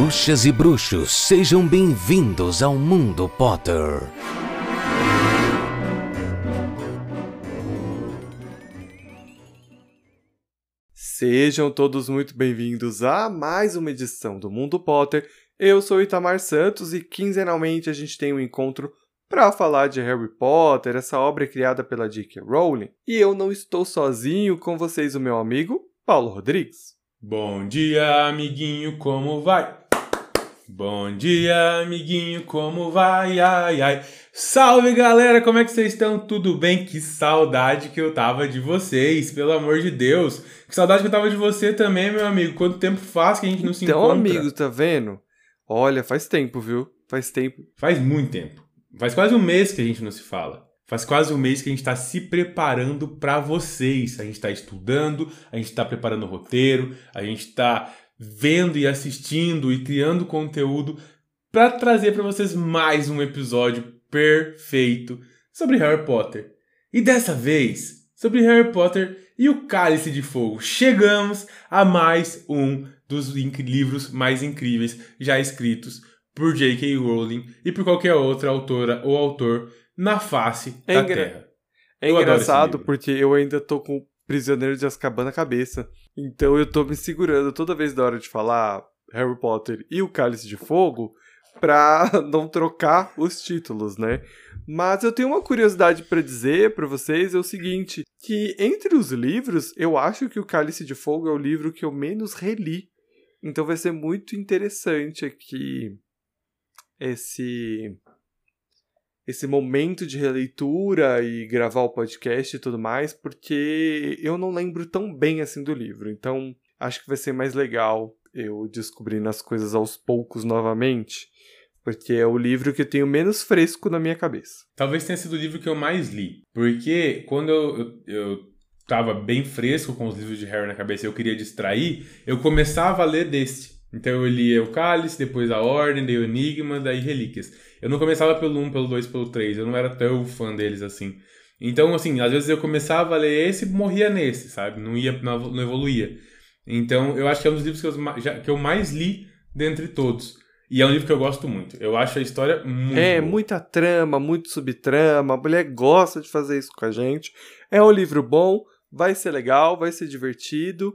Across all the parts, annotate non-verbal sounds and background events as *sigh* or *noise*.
Bruxas e bruxos, sejam bem-vindos ao Mundo Potter. Sejam todos muito bem-vindos a mais uma edição do Mundo Potter. Eu sou Itamar Santos e quinzenalmente a gente tem um encontro para falar de Harry Potter, essa obra criada pela J.K. Rowling. E eu não estou sozinho com vocês, o meu amigo Paulo Rodrigues. Bom dia, amiguinho, como vai? Bom dia, amiguinho, como vai? Ai, ai. Salve, galera, como é que vocês estão? Tudo bem? Que saudade que eu tava de vocês, pelo amor de Deus. Que saudade que eu tava de você também, meu amigo. Quanto tempo faz que a gente não se então, encontra? amigo, tá vendo? Olha, faz tempo, viu? Faz tempo. Faz muito tempo. Faz quase um mês que a gente não se fala. Faz quase um mês que a gente está se preparando para vocês. A gente está estudando, a gente está preparando o roteiro, a gente está vendo e assistindo e criando conteúdo para trazer para vocês mais um episódio perfeito sobre Harry Potter. E dessa vez, sobre Harry Potter e o Cálice de Fogo. Chegamos a mais um dos livros mais incríveis já escritos por J.K. Rowling e por qualquer outra autora ou autor na face É da engra- Terra. É Eu engraçado porque eu ainda tô com Prisioneiro de Azkaban na cabeça. Então eu tô me segurando toda vez da hora de falar Harry Potter e o Cálice de Fogo pra *laughs* não trocar os títulos, né? Mas eu tenho uma curiosidade pra dizer pra vocês é o seguinte, que entre os livros, eu acho que o Cálice de Fogo é o livro que eu menos reli. Então vai ser muito interessante aqui esse esse momento de releitura e gravar o podcast e tudo mais, porque eu não lembro tão bem assim do livro. Então, acho que vai ser mais legal eu descobrindo as coisas aos poucos novamente, porque é o livro que eu tenho menos fresco na minha cabeça. Talvez tenha sido o livro que eu mais li. Porque quando eu, eu, eu tava bem fresco com os livros de Harry na cabeça eu queria distrair, eu começava a ler deste. Então eu lia o Cálice, depois a Ordem, daí o Enigma, daí Relíquias. Eu não começava pelo 1, pelo 2, pelo 3. Eu não era tão fã deles assim. Então, assim, às vezes eu começava a ler esse e morria nesse, sabe? Não ia, não evoluía. Então, eu acho que é um dos livros que eu, já- que eu mais li dentre todos. E é um livro que eu gosto muito. Eu acho a história muito é, boa. muita trama, muito subtrama, a mulher gosta de fazer isso com a gente. É um livro bom, vai ser legal, vai ser divertido.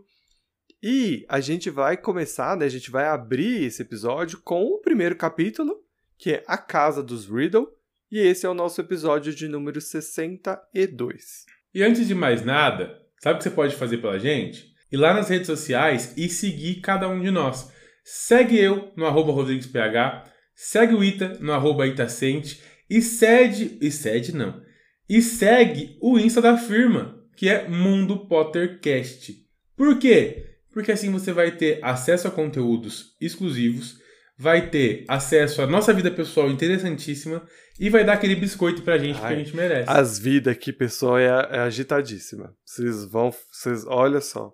E a gente vai começar, né? A gente vai abrir esse episódio com o primeiro capítulo, que é A Casa dos Riddle. E esse é o nosso episódio de número 62. E antes de mais nada, sabe o que você pode fazer pela gente? Ir lá nas redes sociais e seguir cada um de nós. Segue eu no arroba RodriguesPH, segue o Ita no arroba Itacente e segue. E segue não. E segue o Insta da firma, que é Mundo Pottercast. Por quê? Porque assim você vai ter acesso a conteúdos exclusivos, vai ter acesso à nossa vida pessoal interessantíssima e vai dar aquele biscoito pra gente que Ai, a gente merece. As vidas aqui, pessoal, é, é agitadíssima. Vocês vão. Vocês, olha só.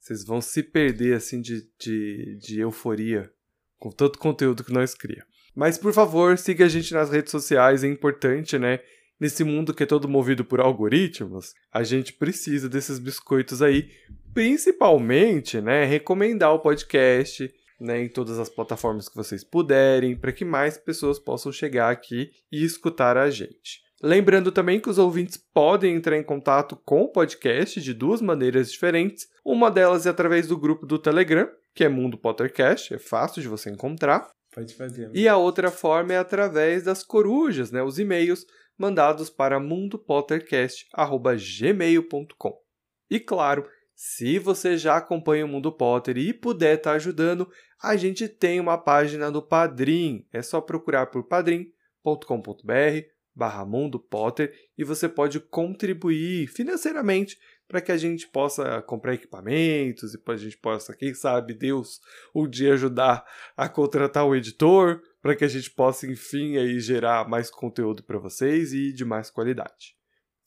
Vocês vão se perder assim de, de, de euforia com tanto conteúdo que nós cria. Mas por favor, siga a gente nas redes sociais, é importante, né? Nesse mundo que é todo movido por algoritmos, a gente precisa desses biscoitos aí, principalmente, né, recomendar o podcast, né, em todas as plataformas que vocês puderem, para que mais pessoas possam chegar aqui e escutar a gente. Lembrando também que os ouvintes podem entrar em contato com o podcast de duas maneiras diferentes. Uma delas é através do grupo do Telegram, que é Mundo Pottercast, é fácil de você encontrar. Pode fazer. E a outra forma é através das corujas, né, os e-mails mandados para mundopottercast@gmail.com. E claro, se você já acompanha o Mundo Potter e puder estar ajudando, a gente tem uma página no Padrim. É só procurar por padrim.com.br barra Mundo Potter e você pode contribuir financeiramente para que a gente possa comprar equipamentos e para a gente possa, quem sabe, Deus, um dia ajudar a contratar um editor para que a gente possa, enfim, aí gerar mais conteúdo para vocês e de mais qualidade.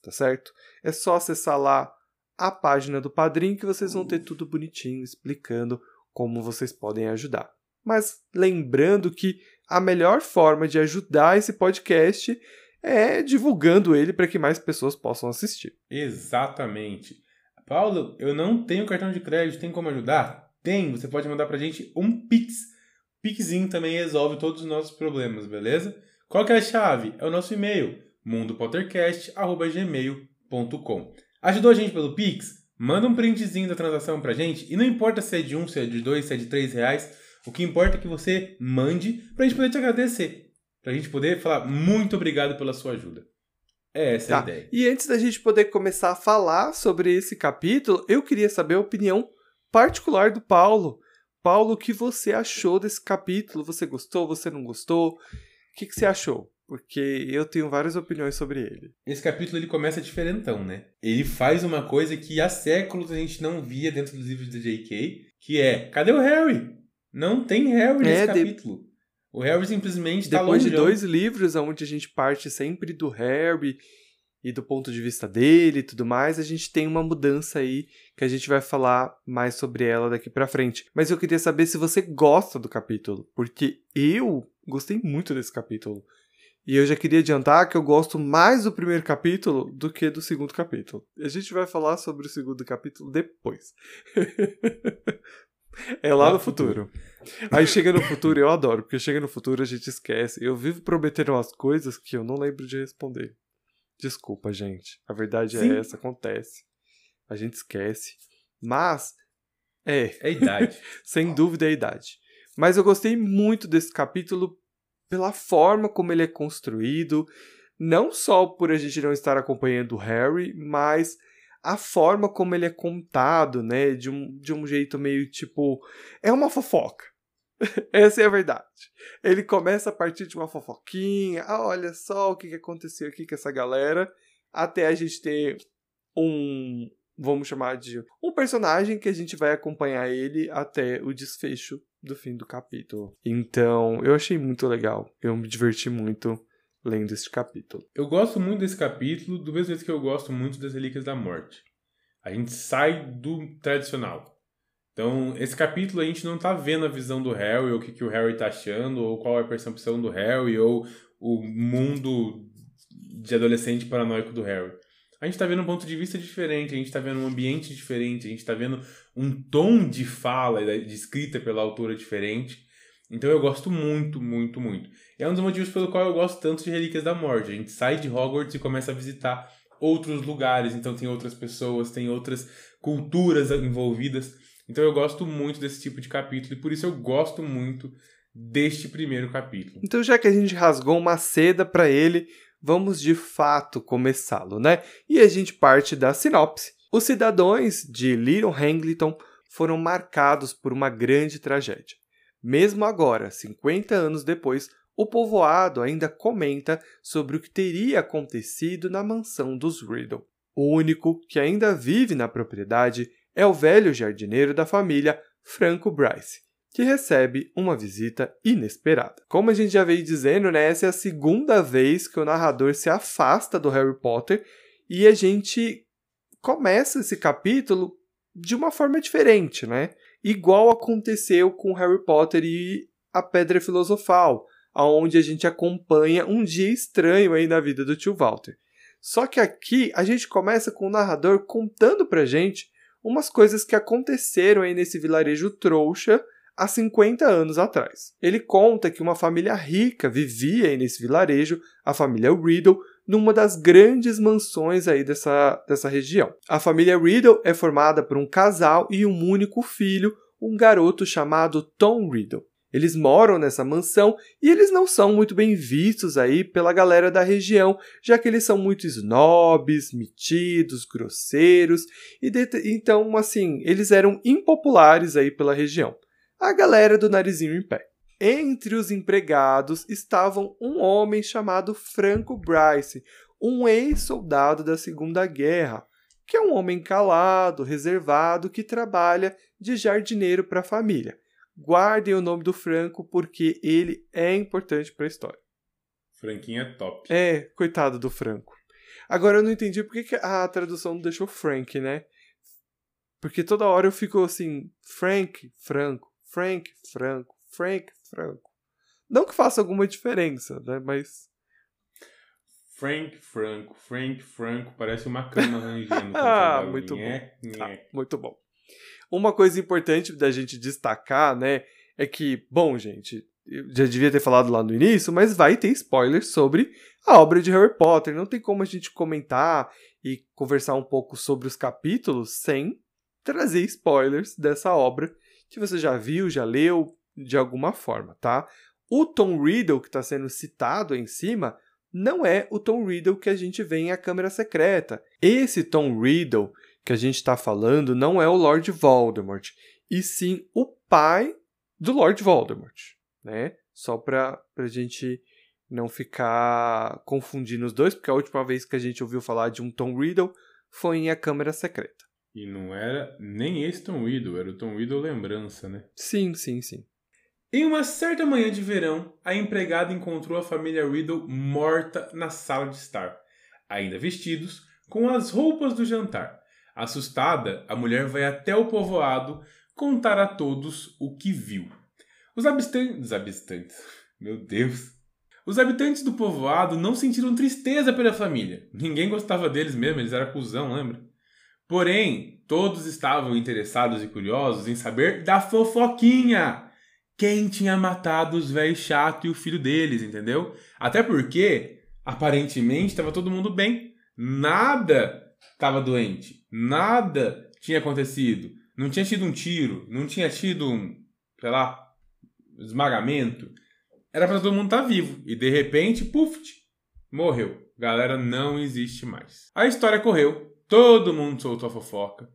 Tá certo? É só acessar lá a página do Padrim que vocês vão ter tudo bonitinho explicando como vocês podem ajudar. Mas lembrando que a melhor forma de ajudar esse podcast é divulgando ele para que mais pessoas possam assistir. Exatamente. Paulo, eu não tenho cartão de crédito, tem como ajudar? Tem, você pode mandar pra gente um pix Pixinho também resolve todos os nossos problemas, beleza? Qual que é a chave? É o nosso e-mail, mundopottercast.gmail.com. Ajudou a gente pelo Pix? Manda um printzinho da transação pra gente e não importa se é de um, se é de dois, se é de três reais, o que importa é que você mande pra gente poder te agradecer. Pra gente poder falar muito obrigado pela sua ajuda. É essa tá. a ideia. E antes da gente poder começar a falar sobre esse capítulo, eu queria saber a opinião particular do Paulo. Paulo, o que você achou desse capítulo? Você gostou? Você não gostou? O que, que você achou? Porque eu tenho várias opiniões sobre ele. Esse capítulo ele começa diferentão, né? Ele faz uma coisa que há séculos a gente não via dentro dos livros de J.K., que é, cadê o Harry? Não tem Harry nesse é, capítulo. O Harry simplesmente tá Depois de dois livros onde a gente parte sempre do Harry e do ponto de vista dele e tudo mais, a gente tem uma mudança aí que a gente vai falar mais sobre ela daqui para frente. Mas eu queria saber se você gosta do capítulo, porque eu gostei muito desse capítulo. E eu já queria adiantar que eu gosto mais do primeiro capítulo do que do segundo capítulo. A gente vai falar sobre o segundo capítulo depois. *laughs* é lá no futuro. Aí chega no futuro, eu adoro, porque chega no futuro a gente esquece. Eu vivo prometendo umas coisas que eu não lembro de responder. Desculpa, gente. A verdade é Sim. é essa, acontece. A gente esquece. Mas, é. É a idade. *laughs* Sem dúvida é a idade. Mas eu gostei muito desse capítulo pela forma como ele é construído. Não só por a gente não estar acompanhando o Harry, mas a forma como ele é contado, né? De um, de um jeito meio tipo. É uma fofoca. *laughs* Essa é a verdade. Ele começa a partir de uma fofoquinha. Ah, olha só o que aconteceu aqui com essa galera. Até a gente ter um. Vamos chamar de. Um personagem que a gente vai acompanhar ele até o desfecho do fim do capítulo. Então, eu achei muito legal. Eu me diverti muito lendo este capítulo. Eu gosto muito desse capítulo, do mesmo jeito que eu gosto muito das Relíquias da Morte. A gente sai do tradicional. Então, esse capítulo a gente não tá vendo a visão do Harry, ou o que, que o Harry tá achando, ou qual é a percepção do Harry, ou o mundo de adolescente paranoico do Harry. A gente tá vendo um ponto de vista diferente, a gente tá vendo um ambiente diferente, a gente tá vendo um tom de fala, de escrita pela autora diferente. Então eu gosto muito, muito, muito. É um dos motivos pelo qual eu gosto tanto de Relíquias da Morte. A gente sai de Hogwarts e começa a visitar outros lugares, então tem outras pessoas, tem outras culturas envolvidas. Então eu gosto muito desse tipo de capítulo e por isso eu gosto muito deste primeiro capítulo. Então já que a gente rasgou uma seda para ele, vamos de fato começá-lo, né? E a gente parte da sinopse. Os cidadãos de Little Hangleton foram marcados por uma grande tragédia. Mesmo agora, 50 anos depois, o povoado ainda comenta sobre o que teria acontecido na mansão dos Riddle. O único que ainda vive na propriedade é o velho jardineiro da família, Franco Bryce, que recebe uma visita inesperada. Como a gente já veio dizendo, né, essa é a segunda vez que o narrador se afasta do Harry Potter e a gente começa esse capítulo de uma forma diferente, né? Igual aconteceu com Harry Potter e a Pedra Filosofal, aonde a gente acompanha um dia estranho aí na vida do tio Walter. Só que aqui a gente começa com o narrador contando pra gente umas coisas que aconteceram aí nesse vilarejo trouxa há 50 anos atrás. Ele conta que uma família rica vivia aí nesse vilarejo, a família Riddle, numa das grandes mansões aí dessa, dessa região. A família Riddle é formada por um casal e um único filho, um garoto chamado Tom Riddle. Eles moram nessa mansão e eles não são muito bem vistos aí pela galera da região, já que eles são muito snobs, metidos, grosseiros e então assim, eles eram impopulares aí pela região. A galera do narizinho em pé. Entre os empregados estavam um homem chamado Franco Bryce, um ex-soldado da Segunda Guerra, que é um homem calado, reservado, que trabalha de jardineiro para a família guardem o nome do Franco porque ele é importante para a história. Franquinho é top. É, coitado do Franco. Agora eu não entendi por que a tradução não deixou Frank, né? Porque toda hora eu fico assim, Frank, Franco, Frank, Franco, Frank, Franco. Não que faça alguma diferença, né? Mas. Frank Franco, Frank Franco, parece uma cama *laughs* rangendo. ah, muito bom. Tá, muito bom. Uma coisa importante da gente destacar, né, é que, bom, gente, eu já devia ter falado lá no início, mas vai ter spoilers sobre a obra de Harry Potter. Não tem como a gente comentar e conversar um pouco sobre os capítulos sem trazer spoilers dessa obra que você já viu, já leu de alguma forma, tá? O Tom Riddle que está sendo citado em cima não é o Tom Riddle que a gente vê em A Câmara Secreta. Esse Tom Riddle que a gente está falando não é o Lord Voldemort, e sim o pai do Lord Voldemort, né? Só para a gente não ficar confundindo os dois, porque a última vez que a gente ouviu falar de um Tom Riddle foi em A Câmara Secreta. E não era nem esse Tom Riddle, era o Tom Riddle lembrança, né? Sim, sim, sim. Em uma certa manhã de verão, a empregada encontrou a família Riddle morta na sala de estar, ainda vestidos com as roupas do jantar. Assustada, a mulher vai até o povoado contar a todos o que viu. Os habitantes. habitantes. Meu Deus. Os habitantes do povoado não sentiram tristeza pela família. Ninguém gostava deles mesmo, eles eram cuzão, lembra? Porém, todos estavam interessados e curiosos em saber da fofoquinha quem tinha matado os velhos chato e o filho deles, entendeu? Até porque, aparentemente, estava todo mundo bem. Nada estava doente. Nada tinha acontecido. Não tinha tido um tiro. Não tinha tido um, sei lá, esmagamento. Era para todo mundo estar tá vivo. E de repente, puf, morreu. Galera, não existe mais. A história correu. Todo mundo soltou a fofoca.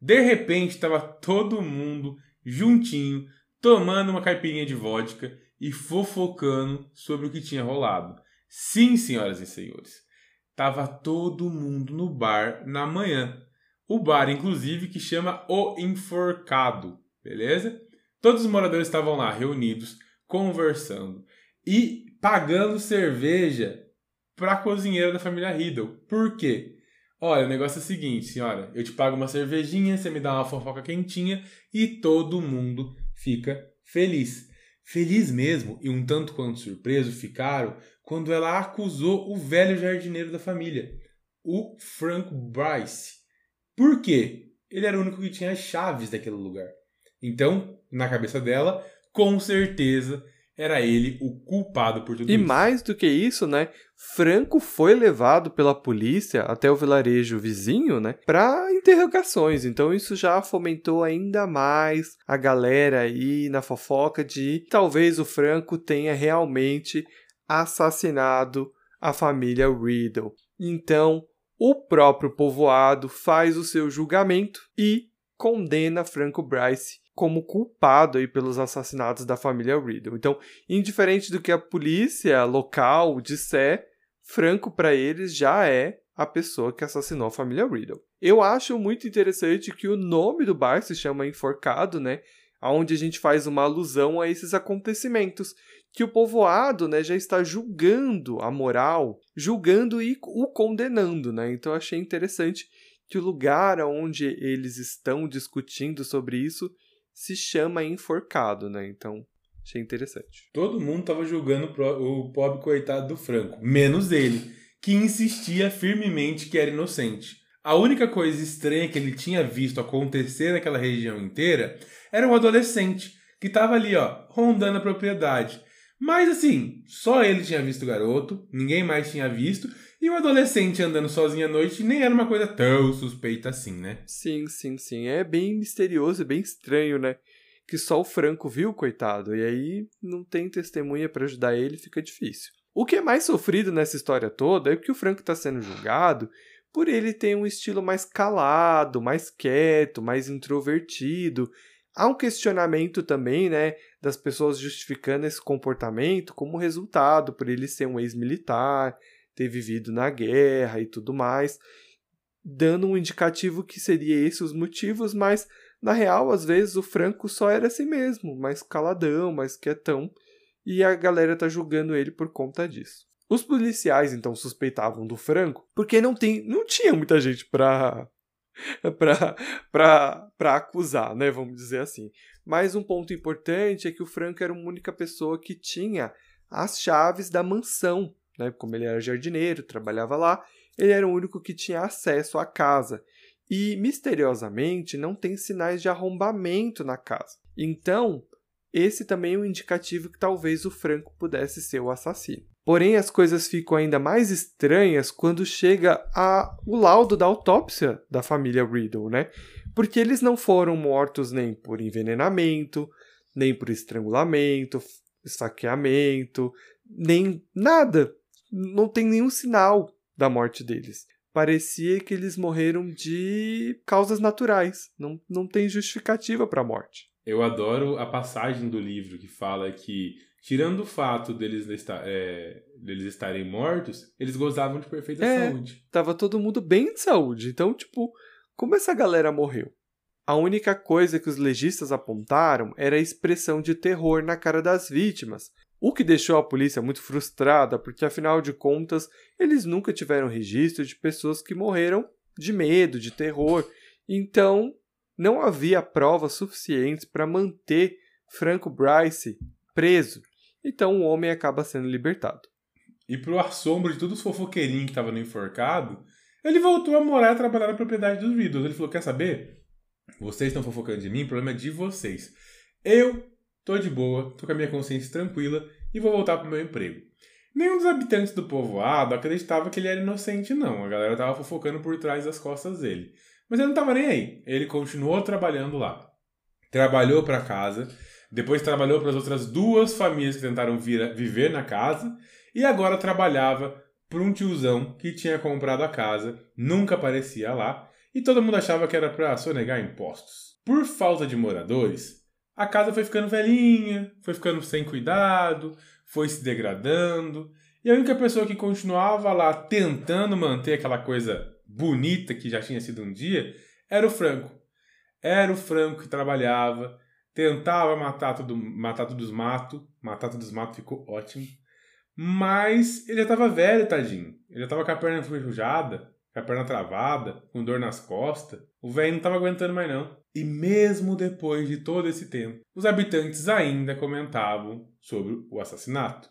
De repente, estava todo mundo juntinho tomando uma caipirinha de vodka e fofocando sobre o que tinha rolado. Sim, senhoras e senhores, tava todo mundo no bar na manhã. O bar, inclusive, que chama O Enforcado, beleza? Todos os moradores estavam lá reunidos, conversando e pagando cerveja para a cozinheira da família Riddle. Por quê? Olha, o negócio é o seguinte, senhora. Eu te pago uma cervejinha, você me dá uma fofoca quentinha e todo mundo fica feliz. Feliz mesmo e um tanto quanto surpreso ficaram quando ela acusou o velho jardineiro da família, o Frank Bryce. Por quê? Ele era o único que tinha as chaves daquele lugar. Então, na cabeça dela, com certeza era ele o culpado por tudo e isso. E mais do que isso, né? Franco foi levado pela polícia até o vilarejo vizinho, né, para interrogações. Então isso já fomentou ainda mais a galera aí na fofoca de talvez o Franco tenha realmente assassinado a família Riddle. Então, o próprio povoado faz o seu julgamento e condena Franco Bryce como culpado aí pelos assassinatos da família Riddle. Então, indiferente do que a polícia local disser, Franco para eles já é a pessoa que assassinou a família Riddle. Eu acho muito interessante que o nome do bar se chama Enforcado, né? Onde a gente faz uma alusão a esses acontecimentos que o povoado, né, já está julgando a moral, julgando e o condenando, né? Então eu achei interessante que o lugar onde eles estão discutindo sobre isso se chama enforcado, né? Então, achei interessante. Todo mundo estava julgando o pobre coitado do Franco, menos ele, que insistia firmemente que era inocente. A única coisa estranha que ele tinha visto acontecer naquela região inteira era um adolescente que estava ali, ó, rondando a propriedade. Mas assim, só ele tinha visto o garoto, ninguém mais tinha visto, e o adolescente andando sozinho à noite nem era uma coisa tão suspeita assim, né? Sim, sim, sim. É bem misterioso, é bem estranho, né? Que só o Franco viu, coitado. E aí não tem testemunha para ajudar ele, fica difícil. O que é mais sofrido nessa história toda é que o Franco está sendo julgado por ele ter um estilo mais calado, mais quieto, mais introvertido. Há um questionamento também, né, das pessoas justificando esse comportamento como resultado por ele ser um ex-militar, ter vivido na guerra e tudo mais, dando um indicativo que seria esses os motivos, mas na real, às vezes o Franco só era assim mesmo, mais caladão, mais quietão, e a galera tá julgando ele por conta disso. Os policiais então suspeitavam do Franco porque não, tem, não tinha muita gente pra, *laughs* pra, pra, pra acusar, né? Vamos dizer assim. Mas um ponto importante é que o Franco era a única pessoa que tinha as chaves da mansão né? Como ele era jardineiro, trabalhava lá, ele era o único que tinha acesso à casa. E misteriosamente não tem sinais de arrombamento na casa. Então, esse também é um indicativo que talvez o Franco pudesse ser o assassino. Porém, as coisas ficam ainda mais estranhas quando chega a, o laudo da autópsia da família Riddle, né? Porque eles não foram mortos nem por envenenamento, nem por estrangulamento, esfaqueamento, nem nada. Não tem nenhum sinal da morte deles. Parecia que eles morreram de causas naturais. Não, não tem justificativa para a morte. Eu adoro a passagem do livro que fala que, tirando o fato deles, estar, é, deles estarem mortos, eles gozavam de perfeita é, saúde. Tava todo mundo bem de saúde. Então, tipo, como essa galera morreu? A única coisa que os legistas apontaram era a expressão de terror na cara das vítimas, o que deixou a polícia muito frustrada, porque afinal de contas, eles nunca tiveram registro de pessoas que morreram de medo, de terror. Então, não havia provas suficientes para manter Franco Bryce preso. Então o homem acaba sendo libertado. E pro assombro de todos os fofoqueirinhos que estavam no enforcado, ele voltou a morar e trabalhar na propriedade dos Riddles. Ele falou: Quer saber? Vocês estão fofocando de mim, o problema é de vocês. Eu tô de boa, tô com a minha consciência tranquila e vou voltar pro meu emprego. Nenhum dos habitantes do povoado acreditava que ele era inocente, não. A galera tava fofocando por trás das costas dele. Mas ele não estava nem aí. Ele continuou trabalhando lá. Trabalhou para casa, depois trabalhou para as outras duas famílias que tentaram vir, viver na casa e agora trabalhava para um tiozão que tinha comprado a casa, nunca aparecia lá e todo mundo achava que era para sonegar impostos. Por falta de moradores, a casa foi ficando velhinha, foi ficando sem cuidado, foi se degradando, e a única pessoa que continuava lá tentando manter aquela coisa bonita que já tinha sido um dia, era o Franco. Era o Franco que trabalhava, tentava matar, tudo, matar todos os matos, matar todos os matos ficou ótimo, mas ele já estava velho, tadinho. Ele já estava com a perna enferrujada, com a perna travada, com dor nas costas. O velho não estava aguentando mais não. E mesmo depois de todo esse tempo, os habitantes ainda comentavam sobre o assassinato.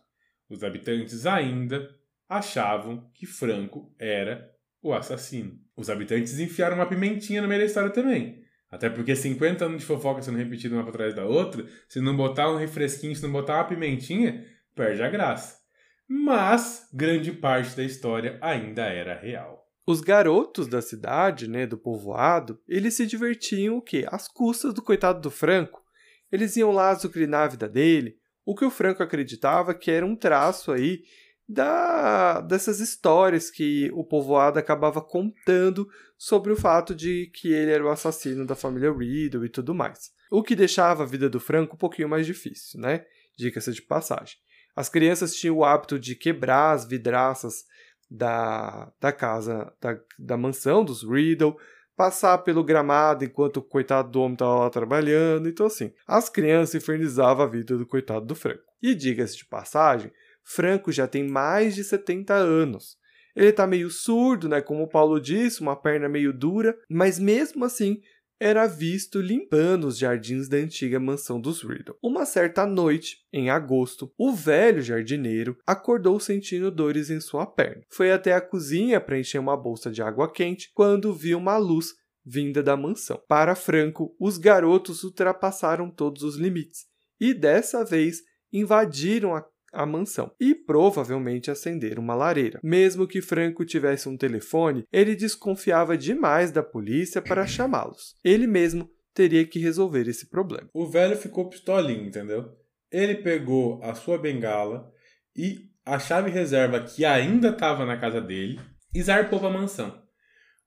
Os habitantes ainda achavam que Franco era o assassino. Os habitantes enfiaram uma pimentinha no meio da história também. Até porque 50 anos de fofoca sendo repetido uma para trás da outra, se não botar um refresquinho, se não botar uma pimentinha, perde a graça. Mas grande parte da história ainda era real. Os garotos da cidade, né, do povoado, eles se divertiam o quê? Às custas do coitado do Franco. Eles iam lá azucrinar a vida dele, o que o Franco acreditava que era um traço aí da, dessas histórias que o povoado acabava contando sobre o fato de que ele era o assassino da família Riddle e tudo mais. O que deixava a vida do Franco um pouquinho mais difícil, né? Dica-se de passagem. As crianças tinham o hábito de quebrar as vidraças da, da casa, da, da mansão dos Riddle, passar pelo gramado enquanto o coitado do homem estava lá trabalhando. Então, assim, as crianças infernizavam a vida do coitado do Franco. E diga-se de passagem, Franco já tem mais de 70 anos. Ele está meio surdo, né? Como o Paulo disse, uma perna meio dura, mas mesmo assim era visto limpando os jardins da antiga mansão dos Riddle. Uma certa noite, em agosto, o velho jardineiro acordou sentindo dores em sua perna. Foi até a cozinha para encher uma bolsa de água quente quando viu uma luz vinda da mansão. Para Franco, os garotos ultrapassaram todos os limites e dessa vez invadiram a a mansão e provavelmente acender uma lareira. Mesmo que Franco tivesse um telefone, ele desconfiava demais da polícia para chamá-los. Ele mesmo teria que resolver esse problema. O velho ficou pistolinho, entendeu? Ele pegou a sua bengala e a chave reserva que ainda estava na casa dele e zarpou para a mansão.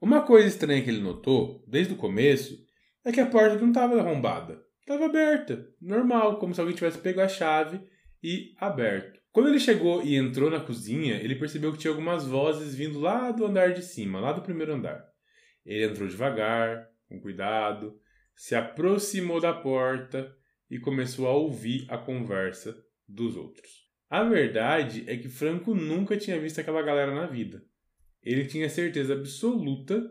Uma coisa estranha que ele notou, desde o começo, é que a porta não estava arrombada. Estava aberta, normal, como se alguém tivesse pego a chave e aberto. Quando ele chegou e entrou na cozinha, ele percebeu que tinha algumas vozes vindo lá do andar de cima, lá do primeiro andar. Ele entrou devagar, com cuidado, se aproximou da porta e começou a ouvir a conversa dos outros. A verdade é que Franco nunca tinha visto aquela galera na vida. Ele tinha certeza absoluta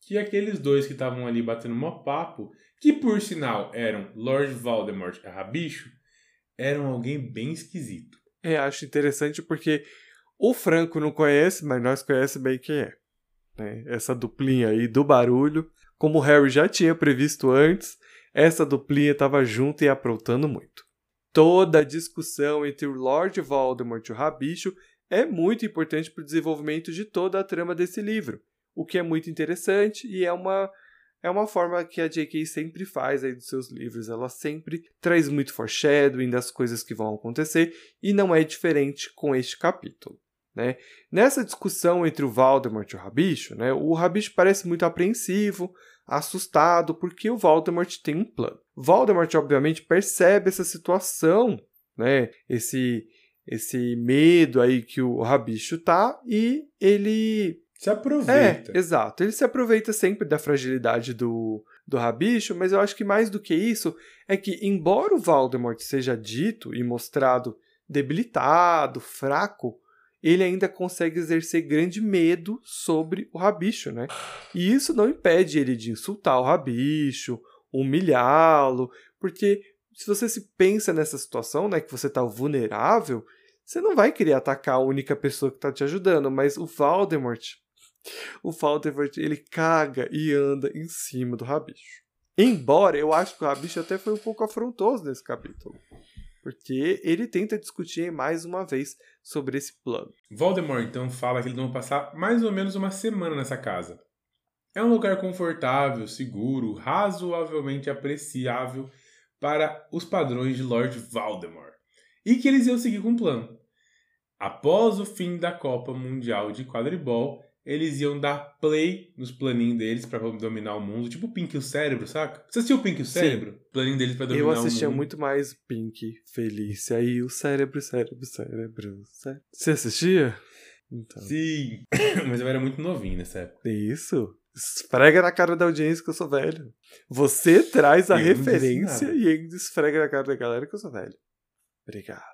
que aqueles dois que estavam ali batendo mó papo, que por sinal eram Lord Voldemort e Rabicho, eram alguém bem esquisito. É, acho interessante porque o Franco não conhece, mas nós conhecemos bem quem é. Né? Essa duplinha aí do barulho, como o Harry já tinha previsto antes, essa duplinha estava junto e aprontando muito. Toda a discussão entre o Lord Voldemort e o Rabicho é muito importante para o desenvolvimento de toda a trama desse livro, o que é muito interessante e é uma é uma forma que a J.K. sempre faz aí dos seus livros. Ela sempre traz muito foreshadowing das coisas que vão acontecer e não é diferente com este capítulo. Né? Nessa discussão entre o Voldemort e o Rabicho, né, o Rabicho parece muito apreensivo, assustado, porque o Voldemort tem um plano. Voldemort, obviamente, percebe essa situação, né, esse, esse medo aí que o Rabicho tá, e ele se aproveita. É, exato. Ele se aproveita sempre da fragilidade do, do Rabicho, mas eu acho que mais do que isso é que, embora o Voldemort seja dito e mostrado debilitado, fraco, ele ainda consegue exercer grande medo sobre o Rabicho, né? E isso não impede ele de insultar o Rabicho, humilhá-lo, porque se você se pensa nessa situação, né, que você está vulnerável, você não vai querer atacar a única pessoa que está te ajudando, mas o Voldemort o Voldemort ele caga e anda em cima do Rabicho. Embora eu acho que o Rabicho até foi um pouco afrontoso nesse capítulo. Porque ele tenta discutir mais uma vez sobre esse plano. Voldemort então fala que eles vão passar mais ou menos uma semana nessa casa. É um lugar confortável, seguro, razoavelmente apreciável para os padrões de Lord Voldemort. E que eles iam seguir com um plano. Após o fim da Copa Mundial de Quadribol, eles iam dar play nos planinhos deles para dominar o mundo, tipo o Pink e o Cérebro, saca? Você assistiu o Pink e o Cérebro? Sim. Planinho deles pra dominar o mundo. Eu assistia muito mais Pink, Felícia e o Cérebro, Cérebro, Cérebro, cérebro. Você assistia? Então. Sim, *coughs* mas eu era muito novinho nessa época. Isso. Esfrega na cara da audiência que eu sou velho. Você traz a eu referência e ainda esfrega na cara da galera que eu sou velho. Obrigado.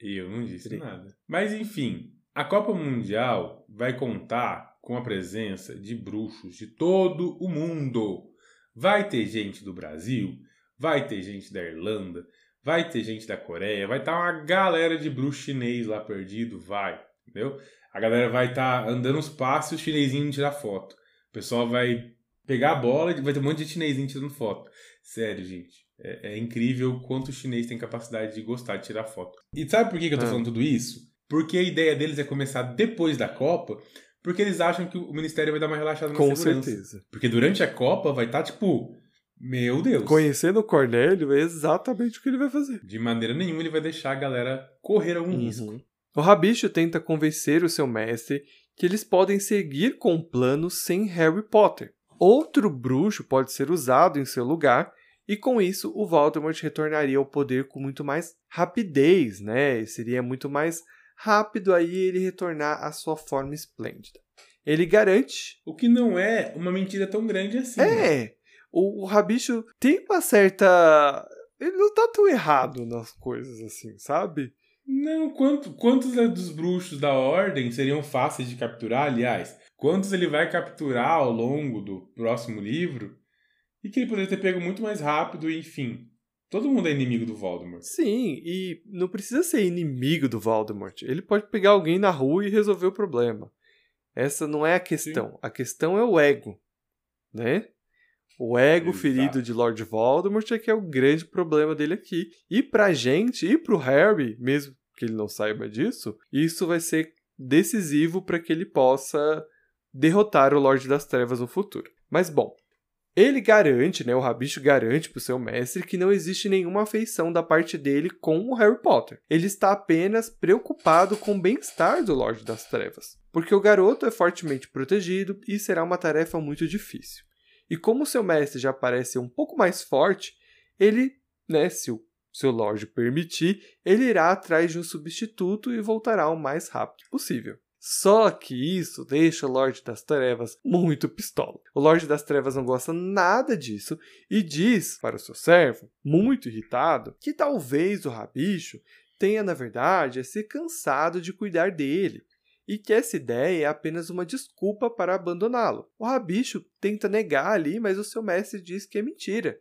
Eu não disse Obrigado. nada. Mas enfim, a Copa Mundial vai contar com a presença de bruxos de todo o mundo. Vai ter gente do Brasil, vai ter gente da Irlanda, vai ter gente da Coreia, vai estar tá uma galera de bruxo chinês lá perdido, vai, entendeu? A galera vai estar tá andando os passos e o chinesinho tirar foto. O pessoal vai pegar a bola e vai ter um monte de chinesinho tirando foto. Sério, gente. É, é incrível quanto o chinês tem capacidade de gostar de tirar foto. E sabe por que, que eu tô ah. falando tudo isso? Porque a ideia deles é começar depois da Copa porque eles acham que o Ministério vai dar uma relaxada na Com segurança. certeza. Porque durante a Copa vai estar, tá, tipo, meu Deus. Conhecendo o Cornélio, é exatamente o que ele vai fazer. De maneira nenhuma ele vai deixar a galera correr algum uhum. risco. O Rabicho tenta convencer o seu mestre que eles podem seguir com o plano sem Harry Potter. Outro bruxo pode ser usado em seu lugar, e com isso o Voldemort retornaria ao poder com muito mais rapidez, né? Seria muito mais rápido aí ele retornar à sua forma esplêndida. Ele garante. O que não é uma mentira tão grande assim. É. Né? O, o Rabicho tem uma certa. Ele não tá tão errado nas coisas assim, sabe? Não, quanto, quantos dos bruxos da ordem seriam fáceis de capturar, aliás? Quantos ele vai capturar ao longo do próximo livro? E que ele poderia ter pego muito mais rápido, enfim. Todo mundo é inimigo do Voldemort. Sim, e não precisa ser inimigo do Voldemort. Ele pode pegar alguém na rua e resolver o problema. Essa não é a questão. Sim. A questão é o ego, né? O ego Exato. ferido de Lord Voldemort é que é o grande problema dele aqui. E pra gente, e pro Harry, mesmo que ele não saiba disso, isso vai ser decisivo para que ele possa derrotar o Lorde das Trevas no futuro. Mas bom, ele garante, né, o Rabicho garante para o seu mestre que não existe nenhuma afeição da parte dele com o Harry Potter. Ele está apenas preocupado com o bem-estar do Lorde das Trevas, porque o garoto é fortemente protegido e será uma tarefa muito difícil. E como seu mestre já parece um pouco mais forte, ele, né, se o seu Lorde permitir, ele irá atrás de um substituto e voltará o mais rápido possível. Só que isso deixa o Lorde das Trevas muito pistola. O Lorde das Trevas não gosta nada disso e diz para o seu servo, muito irritado, que talvez o rabicho tenha, na verdade, se cansado de cuidar dele e que essa ideia é apenas uma desculpa para abandoná-lo. O rabicho tenta negar ali, mas o seu mestre diz que é mentira.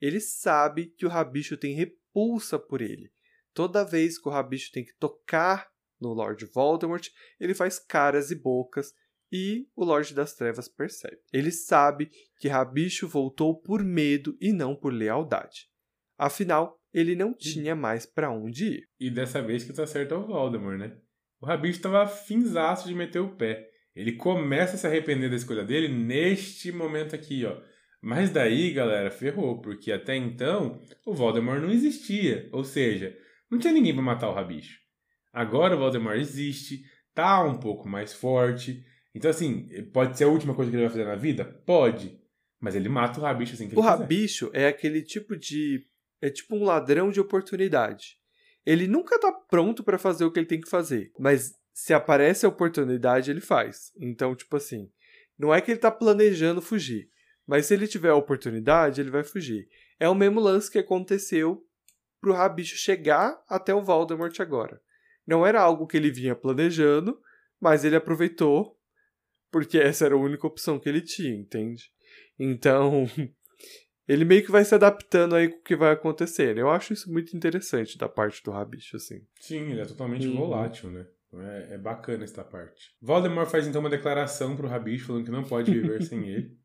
Ele sabe que o rabicho tem repulsa por ele. Toda vez que o rabicho tem que tocar no Lord Voldemort, ele faz caras e bocas e o Lorde das Trevas percebe. Ele sabe que Rabicho voltou por medo e não por lealdade. Afinal, ele não tinha mais para onde ir. E dessa vez que tá certo é o Voldemort, né? O Rabicho tava finzaço de meter o pé. Ele começa a se arrepender da escolha dele neste momento aqui, ó. Mas daí, galera, ferrou, porque até então o Voldemort não existia. Ou seja, não tinha ninguém para matar o Rabicho. Agora o Voldemort existe, tá um pouco mais forte. Então, assim, pode ser a última coisa que ele vai fazer na vida? Pode. Mas ele mata o Rabicho assim que O ele quiser. Rabicho é aquele tipo de. É tipo um ladrão de oportunidade. Ele nunca tá pronto para fazer o que ele tem que fazer, mas se aparece a oportunidade, ele faz. Então, tipo assim, não é que ele tá planejando fugir, mas se ele tiver a oportunidade, ele vai fugir. É o mesmo lance que aconteceu pro Rabicho chegar até o Voldemort agora. Não era algo que ele vinha planejando, mas ele aproveitou porque essa era a única opção que ele tinha, entende? Então, *laughs* ele meio que vai se adaptando aí com o que vai acontecer. Eu acho isso muito interessante da parte do Rabicho, assim. Sim, ele é totalmente Uhum. volátil, né? Então É, é bacana essa parte. Voldemort faz então uma declaração pro Rabicho falando que não pode viver *laughs* sem ele.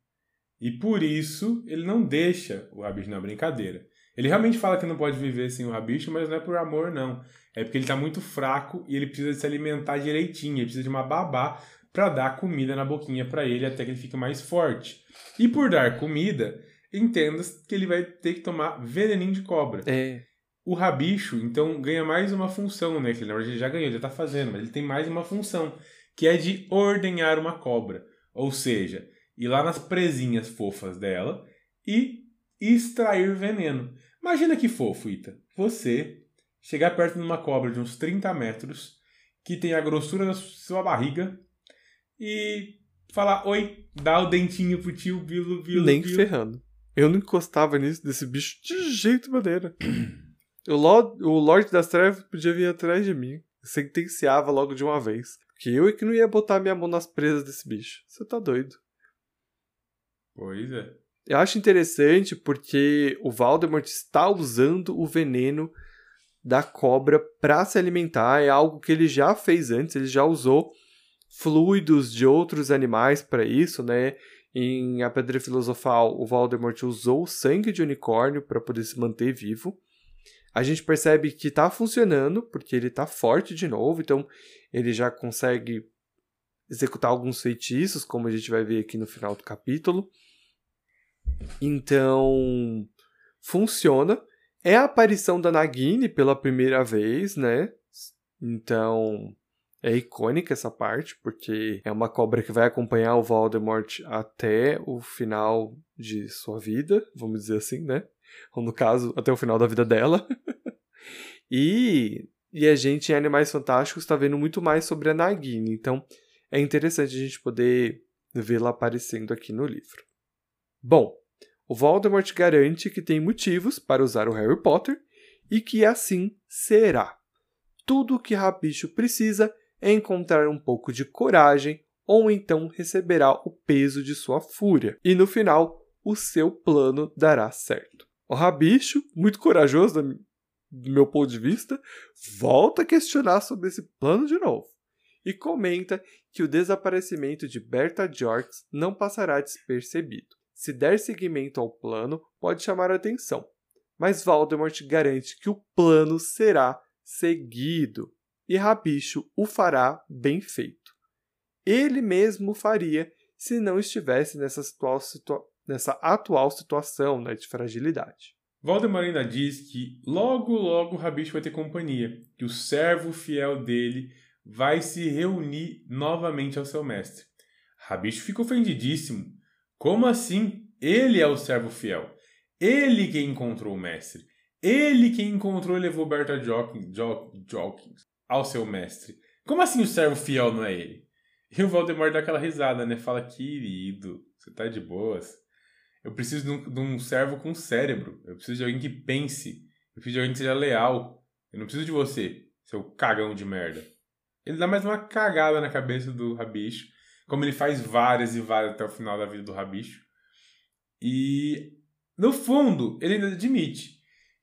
E por isso ele não deixa o Rabicho na brincadeira. Ele realmente fala que não pode viver sem o Rabicho, mas não é por amor, não. É porque ele tá muito fraco e ele precisa se alimentar direitinho. Ele precisa de uma babá para dar comida na boquinha para ele até que ele fique mais forte. E por dar comida, entenda que ele vai ter que tomar veneninho de cobra. É. O rabicho, então, ganha mais uma função, né? Que ele, na verdade ele já ganhou, ele já tá fazendo, mas ele tem mais uma função, que é de ordenhar uma cobra. Ou seja, ir lá nas presinhas fofas dela e extrair veneno. Imagina que fofo, Ita. Você chegar perto de uma cobra de uns 30 metros, que tem a grossura da sua barriga, e falar, oi, dá o dentinho pro tio Bilo, Bilo, Nem Bilo. ferrando. Eu não encostava nisso desse bicho de jeito maneira. *clears throat* O Lord, o Lorde das Trevas podia vir atrás de mim. Sentenciava logo de uma vez. Porque eu é que não ia botar minha mão nas presas desse bicho. Você tá doido. Pois é. Eu acho interessante porque o Voldemort está usando o veneno da cobra para se alimentar. É algo que ele já fez antes, ele já usou fluidos de outros animais para isso, né? Em A Pedra Filosofal, o Voldemort usou o sangue de unicórnio para poder se manter vivo. A gente percebe que está funcionando, porque ele está forte de novo, então ele já consegue executar alguns feitiços, como a gente vai ver aqui no final do capítulo. Então, funciona. É a aparição da Nagini pela primeira vez, né? Então, é icônica essa parte, porque é uma cobra que vai acompanhar o Voldemort até o final de sua vida, vamos dizer assim, né? Ou no caso, até o final da vida dela. *laughs* e, e a gente em Animais Fantásticos está vendo muito mais sobre a Nagini, então é interessante a gente poder vê-la aparecendo aqui no livro. Bom, o Voldemort garante que tem motivos para usar o Harry Potter e que assim será. Tudo o que Rabicho precisa é encontrar um pouco de coragem ou então receberá o peso de sua fúria. E no final, o seu plano dará certo. O Rabicho, muito corajoso do meu ponto de vista, volta a questionar sobre esse plano de novo. E comenta que o desaparecimento de Berta Jorks não passará despercebido. Se der seguimento ao plano, pode chamar atenção, mas Voldemort garante que o plano será seguido e Rabicho o fará bem feito. Ele mesmo faria se não estivesse nessa, situa situa nessa atual situação né, de fragilidade. Voldemort ainda diz que logo logo Rabicho vai ter companhia, que o servo fiel dele vai se reunir novamente ao seu mestre. Rabicho fica ofendidíssimo. Como assim? Ele é o servo fiel. Ele quem encontrou o mestre. Ele quem encontrou e levou Berta Jokins, ao seu mestre. Como assim o servo fiel não é ele? E o Voldemort dá aquela risada, né? Fala, querido, você tá de boas. Eu preciso de um, de um servo com cérebro. Eu preciso de alguém que pense. Eu preciso de alguém que seja leal. Eu não preciso de você, seu cagão de merda. Ele dá mais uma cagada na cabeça do Rabicho. Como ele faz várias e várias até o final da vida do Rabicho. E, no fundo, ele ainda admite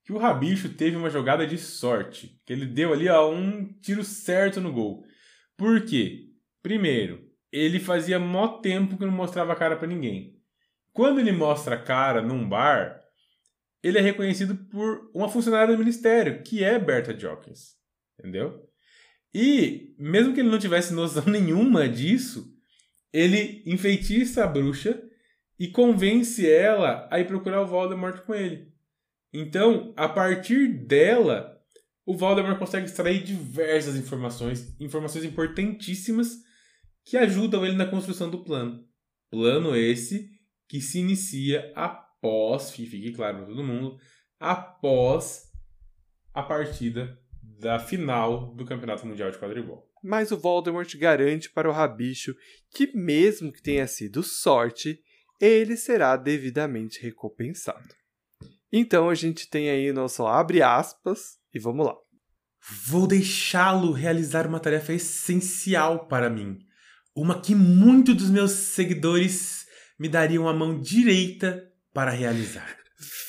que o Rabicho teve uma jogada de sorte. Que ele deu ali ó, um tiro certo no gol. Por quê? Primeiro, ele fazia mó tempo que não mostrava a cara para ninguém. Quando ele mostra a cara num bar, ele é reconhecido por uma funcionária do ministério, que é Berta Jokins. Entendeu? E, mesmo que ele não tivesse noção *laughs* nenhuma disso, ele enfeitiça a bruxa e convence ela a ir procurar o Voldemort com ele. Então, a partir dela, o Voldemort consegue extrair diversas informações, informações importantíssimas que ajudam ele na construção do plano. Plano esse que se inicia após, fique claro para todo mundo, após a partida da final do Campeonato Mundial de Quadribol. Mas o Voldemort garante para o Rabicho que, mesmo que tenha sido sorte, ele será devidamente recompensado. Então a gente tem aí nosso abre aspas e vamos lá. Vou deixá-lo realizar uma tarefa essencial para mim, uma que muitos dos meus seguidores me dariam a mão direita para realizar.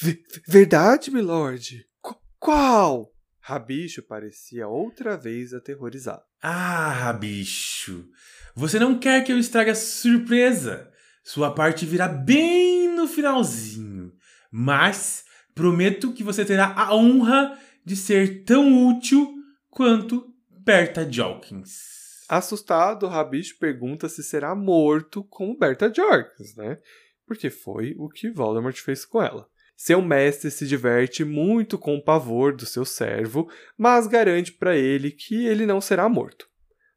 V verdade, milord? Qu qual? Rabicho parecia outra vez aterrorizado. Ah, Rabicho, você não quer que eu estrague a surpresa. Sua parte virá bem no finalzinho. Mas prometo que você terá a honra de ser tão útil quanto Berta Jokins. Assustado, Rabicho pergunta se será morto como Berta Jokins, né? Porque foi o que Voldemort fez com ela. Seu mestre se diverte muito com o pavor do seu servo, mas garante para ele que ele não será morto.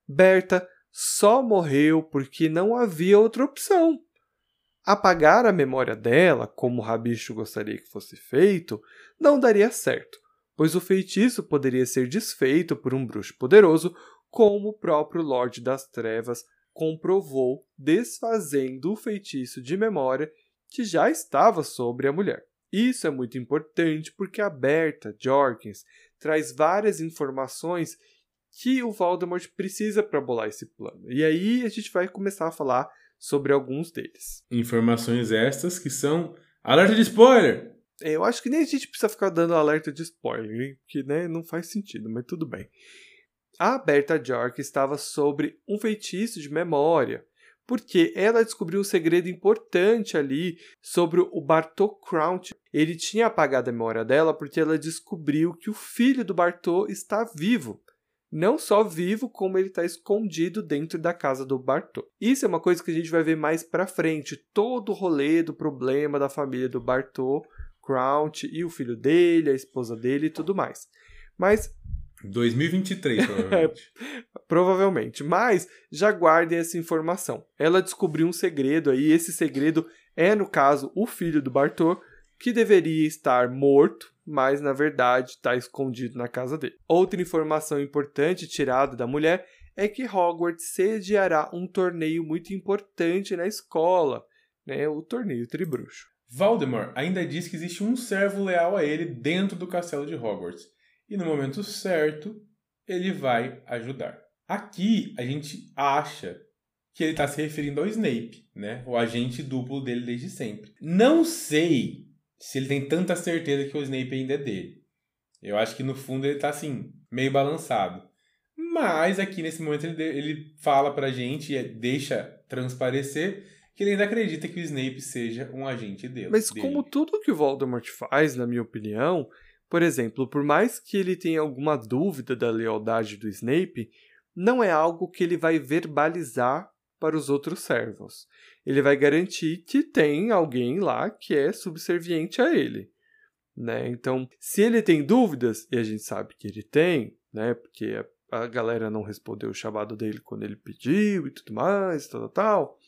Berta só morreu porque não havia outra opção. Apagar a memória dela, como o Rabicho gostaria que fosse feito, não daria certo, pois o feitiço poderia ser desfeito por um bruxo poderoso, como o próprio Lorde das Trevas comprovou, desfazendo o feitiço de memória que já estava sobre a mulher. Isso é muito importante porque a Berta Jorkins traz várias informações que o Voldemort precisa para bolar esse plano. E aí a gente vai começar a falar sobre alguns deles. Informações estas que são alerta de spoiler. É, eu acho que nem a gente precisa ficar dando alerta de spoiler, que né, não faz sentido, mas tudo bem. A Berta Jork estava sobre um feitiço de memória porque ela descobriu um segredo importante ali sobre o Bartô Crouch. Ele tinha apagado a memória dela porque ela descobriu que o filho do Bartô está vivo. Não só vivo, como ele está escondido dentro da casa do Bartô. Isso é uma coisa que a gente vai ver mais pra frente. Todo o rolê do problema da família do Bartô Crouch e o filho dele, a esposa dele e tudo mais. Mas 2023, *laughs* provavelmente. provavelmente. Mas já guardem essa informação. Ela descobriu um segredo aí. Esse segredo é, no caso, o filho do Bartô, que deveria estar morto, mas na verdade está escondido na casa dele. Outra informação importante tirada da mulher é que Hogwarts sediará um torneio muito importante na escola, né? o torneio Tribruxo. Voldemort ainda diz que existe um servo leal a ele dentro do castelo de Hogwarts e no momento certo ele vai ajudar. Aqui a gente acha que ele está se referindo ao Snape, né? O agente duplo dele desde sempre. Não sei se ele tem tanta certeza que o Snape ainda é dele. Eu acho que no fundo ele está assim, meio balançado. Mas aqui nesse momento ele, ele fala pra gente e deixa transparecer que ele ainda acredita que o Snape seja um agente dele. Mas como tudo que o Voldemort faz, na minha opinião, por exemplo, por mais que ele tenha alguma dúvida da lealdade do Snape, não é algo que ele vai verbalizar para os outros servos. Ele vai garantir que tem alguém lá que é subserviente a ele. Né? Então, se ele tem dúvidas, e a gente sabe que ele tem, né? porque a, galera não respondeu o chamado dele quando ele pediu e tudo mais, tal, tal,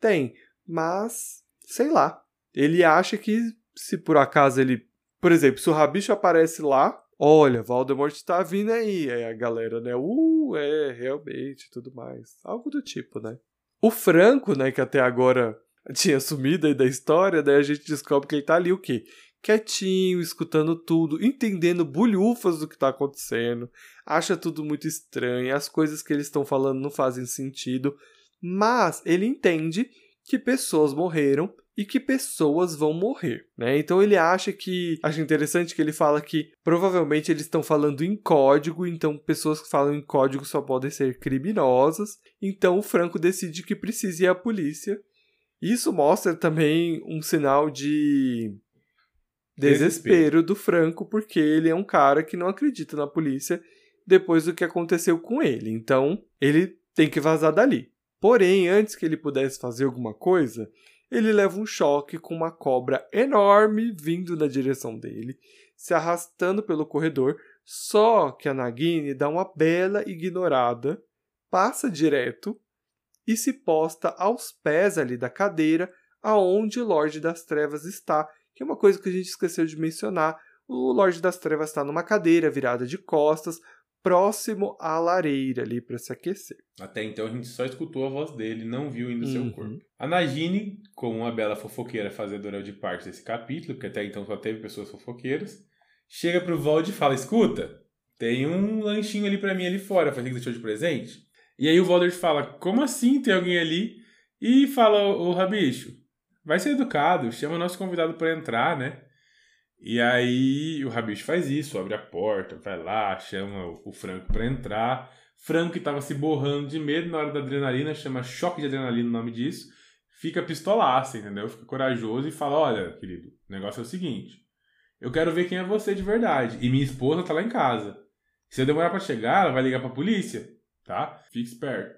tem. Mas, sei lá, ele acha que se por acaso ele por exemplo, se o Rabicho aparece lá, olha, Voldemort tá vindo aí. Aí a galera, né? Uh, é, realmente, tudo mais. Algo do tipo, né? O Franco, né, que até agora *laughs* tinha sumido aí da história, daí a gente descobre que ele tá ali o quê? Quietinho, escutando tudo, entendendo bulhufas do que tá acontecendo, acha tudo muito estranho, as coisas que eles estão falando não fazem sentido, mas ele entende que pessoas morreram e que pessoas vão morrer, né? Então ele acha que acha interessante que ele fala que provavelmente eles estão falando em código, então pessoas que falam em código só podem ser criminosas. Então o Franco decide que precisa ir à polícia. Isso mostra também um sinal de desespero do Franco, porque ele é um cara que não acredita na polícia depois do que aconteceu com ele. Então, ele tem que vazar dali. Porém, antes que ele pudesse fazer alguma coisa, ele leva um choque com uma cobra enorme vindo na direção dele, se arrastando pelo corredor. Só que a Nagini dá uma bela ignorada, passa direto e se posta aos pés ali da cadeira aonde o Lorde das Trevas está, que é uma coisa que a gente esqueceu de mencionar. O Lorde das Trevas está numa cadeira virada de costas, próximo à lareira ali para se aquecer. Até então a gente só escutou a voz dele, não viu ainda o Uhum. seu corpo. A Nagini, como uma bela fofoqueira fazedora de parte desse capítulo, porque até então só teve pessoas fofoqueiras, chega pro Vold e fala: Escuta, tem um lanchinho ali pra mim ali fora, você que deixou de presente? E aí o Voldert fala: Como assim tem alguém ali? E fala: Ô Rabicho, vai ser educado, chama o nosso convidado pra entrar, né? E aí o Rabicho faz isso, abre a porta, vai lá, chama o Franco pra entrar. Franco que tava se borrando de medo na hora da adrenalina, chama choque de adrenalina o nome disso, fica pistolaça, entendeu? Fica corajoso e fala: Olha, querido, o negócio é o seguinte. Eu quero ver quem é você de verdade. E minha esposa tá lá em casa. Se eu demorar pra chegar, ela vai ligar pra polícia, tá? Fique esperto.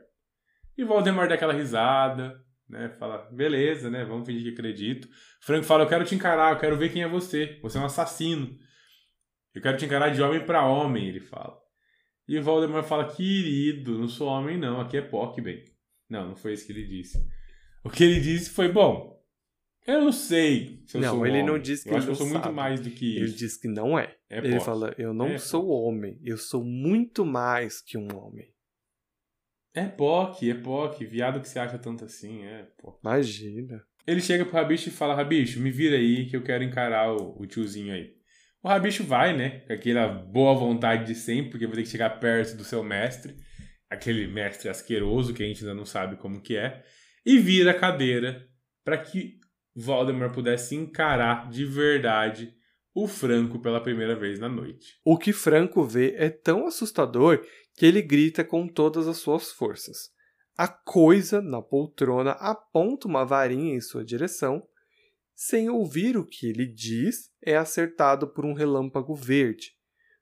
E Valdemar dá aquela risada, né? Fala, beleza, né? Vamos fingir que acredito. Franco fala, eu quero te encarar, eu quero ver quem é você. Você é um assassino. Eu quero te encarar de homem pra homem, ele fala. E o Valdemar fala, querido, não sou homem não, aqui é POC, bem. Não, não foi isso que ele disse. O que ele disse foi, bom, eu não sei se eu Não, sou ele não homem. disse que eu ele acho que eu não sou muito sabe. mais do que Ele isso. diz que não é. É ele POC. fala: Eu não É sou homem, eu sou muito mais que um homem. É POC, é POC, viado que se acha tanto assim, é POC. Imagina. Ele chega pro Rabicho e fala: Rabicho, me vira aí que eu quero encarar o, o tiozinho aí. O Rabicho vai, né? Com aquela boa vontade de sempre, porque vai ter que chegar perto do seu mestre, aquele mestre asqueroso que a gente ainda não sabe como que é, e vira a cadeira para que Voldemort pudesse encarar de verdade o Franco pela primeira vez na noite. O que Franco vê é tão assustador que ele grita com todas as suas forças. A coisa na poltrona aponta uma varinha em sua direção. Sem ouvir o que ele diz, é acertado por um relâmpago verde.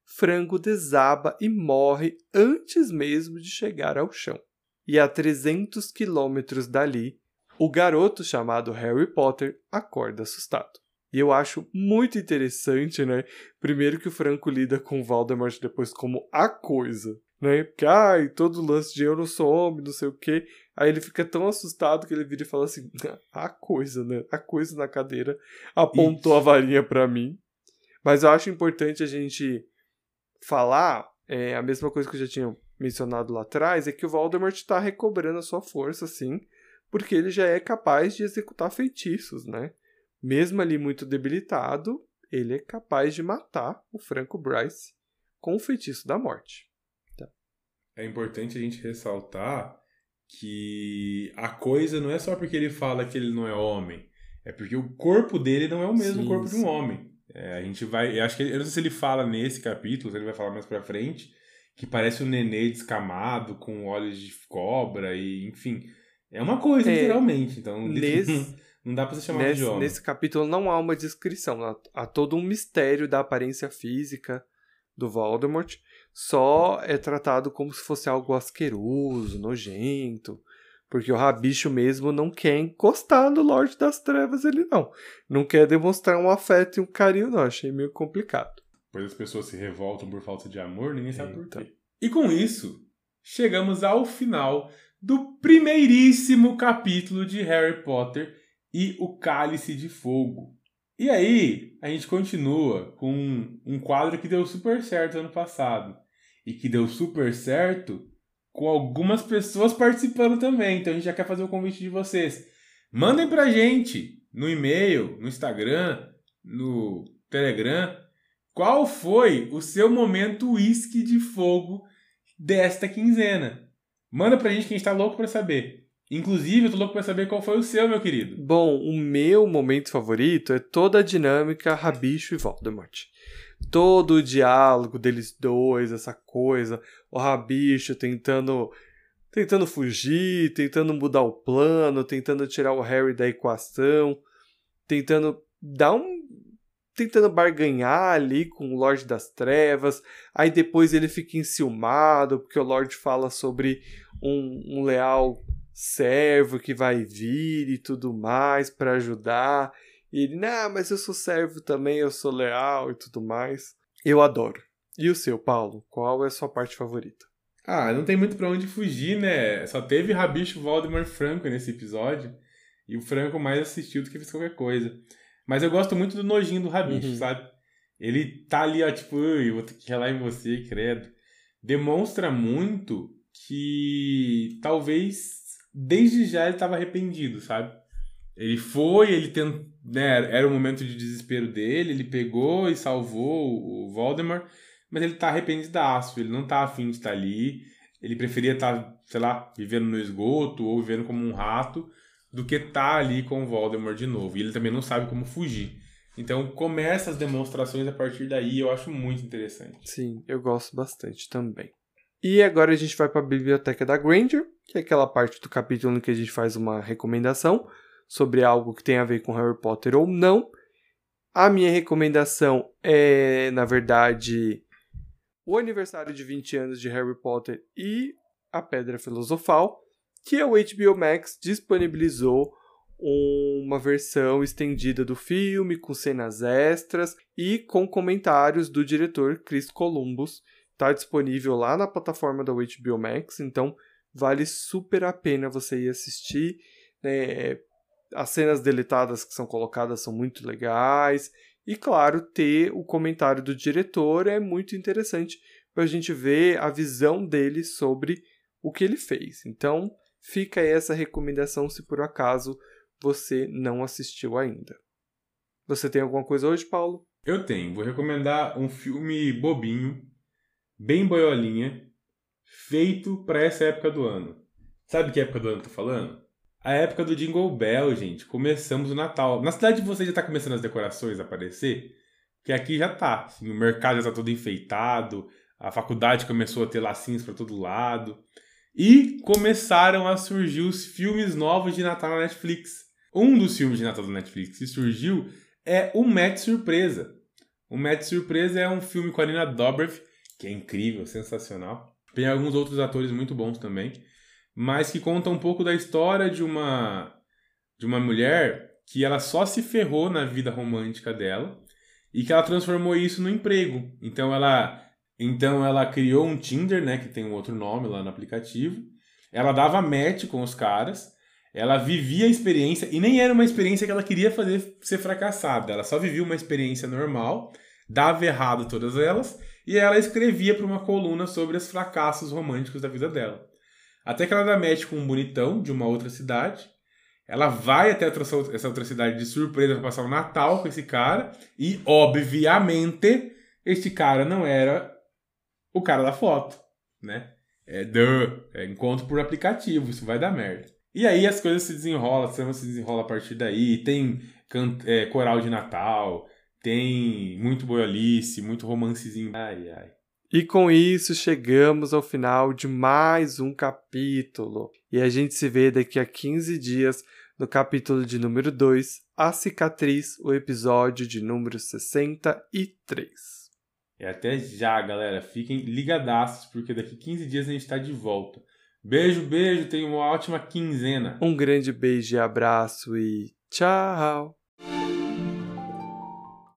Frango desaba e morre antes mesmo de chegar ao chão. E a 300 quilômetros dali, o garoto chamado Harry Potter acorda assustado. E eu acho muito interessante, né? Primeiro que o Franco lida com Voldemort depois como a coisa, né? Porque, ai, todo lance de eu não sou homem, não sei o quê. Aí ele fica tão assustado que ele vira e fala assim, a coisa, né? A coisa na cadeira apontou Isso. a varinha pra mim. Mas eu acho importante a gente falar, é, a mesma coisa que eu já tinha mencionado lá atrás, é que o Voldemort está recobrando a sua força, assim, porque ele já é capaz de executar feitiços, né? Mesmo ali muito debilitado, ele é capaz de matar o Franco Bryce com o feitiço da morte. É importante a gente ressaltar que a coisa não é só porque ele fala que ele não é homem, é porque o corpo dele não é o mesmo Sim, corpo de sim. um homem. É, a gente vai, eu acho que eu não sei se ele fala nesse capítulo, se ele vai falar mais pra frente, que parece um nenê descamado com olhos de cobra e, enfim, é uma coisa É, literalmente. Então, *laughs* nesse- não dá pra ser chamado Nesse, de homem. nesse capítulo não há uma descrição, há, há todo um mistério da aparência física do Voldemort, só é tratado como se fosse algo asqueroso, nojento, porque o rabicho mesmo não quer encostar no Lorde das Trevas, ele não. Não quer demonstrar um afeto e um carinho, não. Achei meio complicado. Pois as pessoas se revoltam por falta de amor, ninguém sabe por Eita. quê. E com isso, chegamos ao final do primeiríssimo capítulo de Harry Potter e o Cálice de Fogo. E aí, a gente continua com um quadro que deu super certo ano passado. E que deu super certo com algumas pessoas participando também. Então a gente já quer fazer o convite de vocês. Mandem pra gente no e-mail, no Instagram, no Telegram, qual foi o seu momento uísque de fogo desta quinzena. Manda pra gente que a gente tá louco pra saber. Inclusive, eu tô louco pra saber qual foi o seu, meu querido. Bom, o meu momento favorito é toda a dinâmica Rabicho e Voldemort. Todo o diálogo deles dois, essa coisa, o Rabicho tentando tentando fugir, tentando mudar o plano, tentando tirar o Harry da equação, tentando dar um tentando barganhar ali com o Lorde das Trevas. Aí depois ele fica enciumado, porque o Lorde fala sobre um, um leal servo que vai vir e tudo mais para ajudar. E ele, não, mas eu sou servo também, eu sou leal e tudo mais. Eu adoro. E o seu, Paulo? Qual é a sua parte favorita? Ah, não tem muito pra onde fugir, né? Só teve Rabicho Valdemar Franco nesse episódio. E o Franco mais assistiu do que fez qualquer coisa. Mas eu gosto muito do nojinho do Rabicho, uhum. sabe? Ele tá ali, ó, tipo, eu vou ter que relar em você, credo. Demonstra muito que talvez desde já ele tava arrependido, sabe? Ele foi, ele tentou, né, era o momento de desespero dele, ele pegou e salvou o Voldemort, mas ele tá arrependido da aço, ele não tá afim de estar ali, ele preferia estar, tá, sei lá, vivendo no esgoto ou vivendo como um rato, do que estar tá ali com o Voldemort de novo. E ele também não sabe como fugir. Então começa as demonstrações a partir daí, eu acho muito interessante. Sim, eu gosto bastante também. E agora a gente vai para a biblioteca da Granger, que é aquela parte do capítulo em que a gente faz uma recomendação sobre algo que tem a ver com Harry Potter ou não. A minha recomendação é, na verdade, o aniversário de 20 anos de Harry Potter e a Pedra Filosofal, que o HBO Max disponibilizou uma versão estendida do filme com cenas extras e com comentários do diretor Chris Columbus. Está disponível lá na plataforma da HBO Max, então vale super a pena você ir assistir. Né? As cenas deletadas que são colocadas são muito legais. E claro, ter o comentário do diretor é muito interessante para a gente ver a visão dele sobre o que ele fez. Então, fica aí essa recomendação se por acaso você não assistiu ainda. Você tem alguma coisa hoje, Paulo? Eu tenho. Vou recomendar um filme bobinho, bem boiolinha, feito para essa época do ano. Sabe que época do ano eu tô falando? A época do Jingle Bell, gente. Começamos o Natal. Na cidade de vocês já tá começando as decorações a aparecer? Que aqui já tá. Assim, o mercado já tá todo enfeitado, a faculdade começou a ter lacinhos para todo lado. E começaram a surgir os filmes novos de Natal na Netflix. Um dos filmes de Natal da Netflix que surgiu é O Match Surpresa. O Match Surpresa é um filme com a Nina Dobrev, que é incrível, sensacional. Tem alguns outros atores muito bons também, mas que conta um pouco da história de uma de uma mulher que ela só se ferrou na vida romântica dela e que ela transformou isso no emprego. Então ela então ela criou um Tinder, né, que tem um outro nome lá no aplicativo. Ela dava match com os caras. Ela vivia a experiência e nem era uma experiência que ela queria fazer ser fracassada. Ela só vivia uma experiência normal, dava errado todas elas e ela escrevia para uma coluna sobre os fracassos românticos da vida dela. Até que ela dá match com um bonitão de uma outra cidade. Ela vai até essa outra cidade de surpresa para passar o Natal com esse cara e, obviamente, este cara não era o cara da foto, né? É, duh, é encontro por aplicativo, isso vai dar merda. E aí as coisas se desenrolam, a trama se desenrola a partir daí. Tem é, coral de Natal, tem muito boiolice, muito romancezinho. Ai, ai. E com isso chegamos ao final de mais um capítulo. E a gente se vê daqui a 15 dias no capítulo de número 2, A Cicatriz, o episódio de número 63. E até já, galera. Fiquem ligadaços, porque daqui 15 dias a gente está de volta. Beijo, beijo. Tenham uma ótima quinzena. Um grande beijo e abraço e tchau.